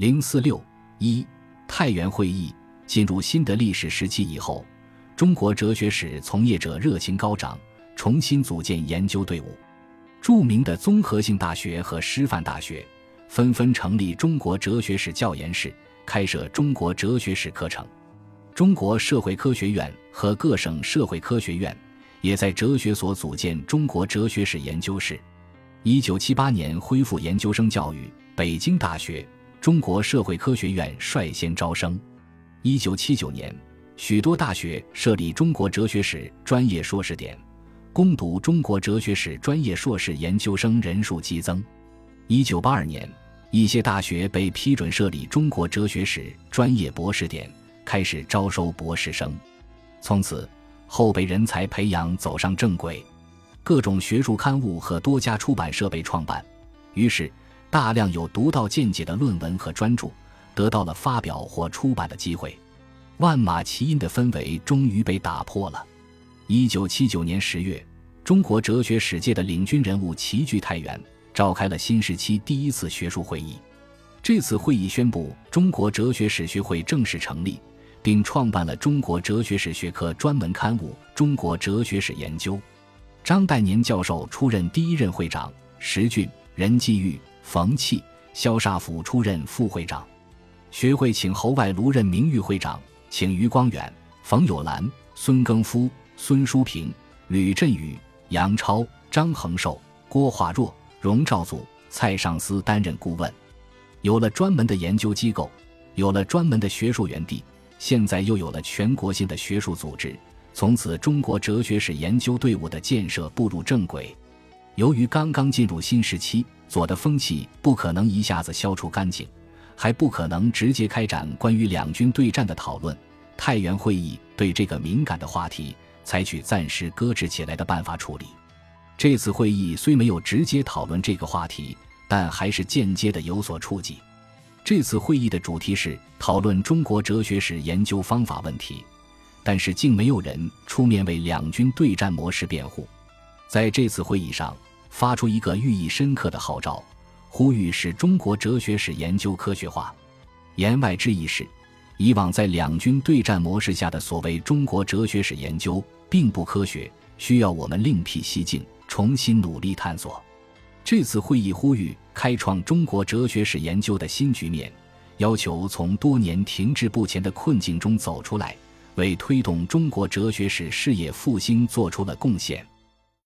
零四六一太原会议进入新的历史时期以后，中国哲学史从业者热情高涨，重新组建研究队伍。著名的综合性大学和师范大学纷纷成立中国哲学史教研室，开设中国哲学史课程。中国社会科学院和各省社会科学院也在哲学所组建中国哲学史研究室。一九七八年恢复研究生教育，北京大学、中国社会科学院率先招生。一九七九年，许多大学设立中国哲学史专业硕士点，攻读中国哲学史专业硕士研究生人数激增。一九八二年，一些大学被批准设立中国哲学史专业博士点。开始招收博士生，从此后备人才培养走上正轨，各种学术刊物和多家出版社被创办，于是大量有独到见解的论文和专著得到了发表或出版的机会，万马齐喑的氛围终于被打破了。一九七九年十月，中国哲学史界的领军人物齐聚太原，召开了新时期第一次学术会议。这次会议宣布中国哲学史学会正式成立。并创办了中国哲学史学科专门刊物《中国哲学史研究》，张岱年教授出任第一任会长，石俊、任继玉、冯契、萧煞甫出任副会长。学会请侯外庐任名誉会长，请余光远、冯友兰、孙庚夫、孙淑平、吕振宇、杨超、张恒寿、郭化若、荣兆祖、蔡尚思担任顾问。有了专门的研究机构，有了专门的学术园地。现在又有了全国性的学术组织，从此中国哲学史研究队伍的建设步入正轨。由于刚刚进入新时期，左的风气不可能一下子消除干净，还不可能直接开展关于两军对战的讨论。太原会议对这个敏感的话题采取暂时搁置起来的办法处理。这次会议虽没有直接讨论这个话题，但还是间接的有所触及。这次会议的主题是讨论中国哲学史研究方法问题，但是竟没有人出面为两军对战模式辩护。在这次会议上，发出一个寓意深刻的号召，呼吁使中国哲学史研究科学化。言外之意是，以往在两军对战模式下的所谓中国哲学史研究并不科学，需要我们另辟蹊径，重新努力探索。这次会议呼吁开创中国哲学史研究的新局面，要求从多年停滞不前的困境中走出来，为推动中国哲学史事业复兴做出了贡献。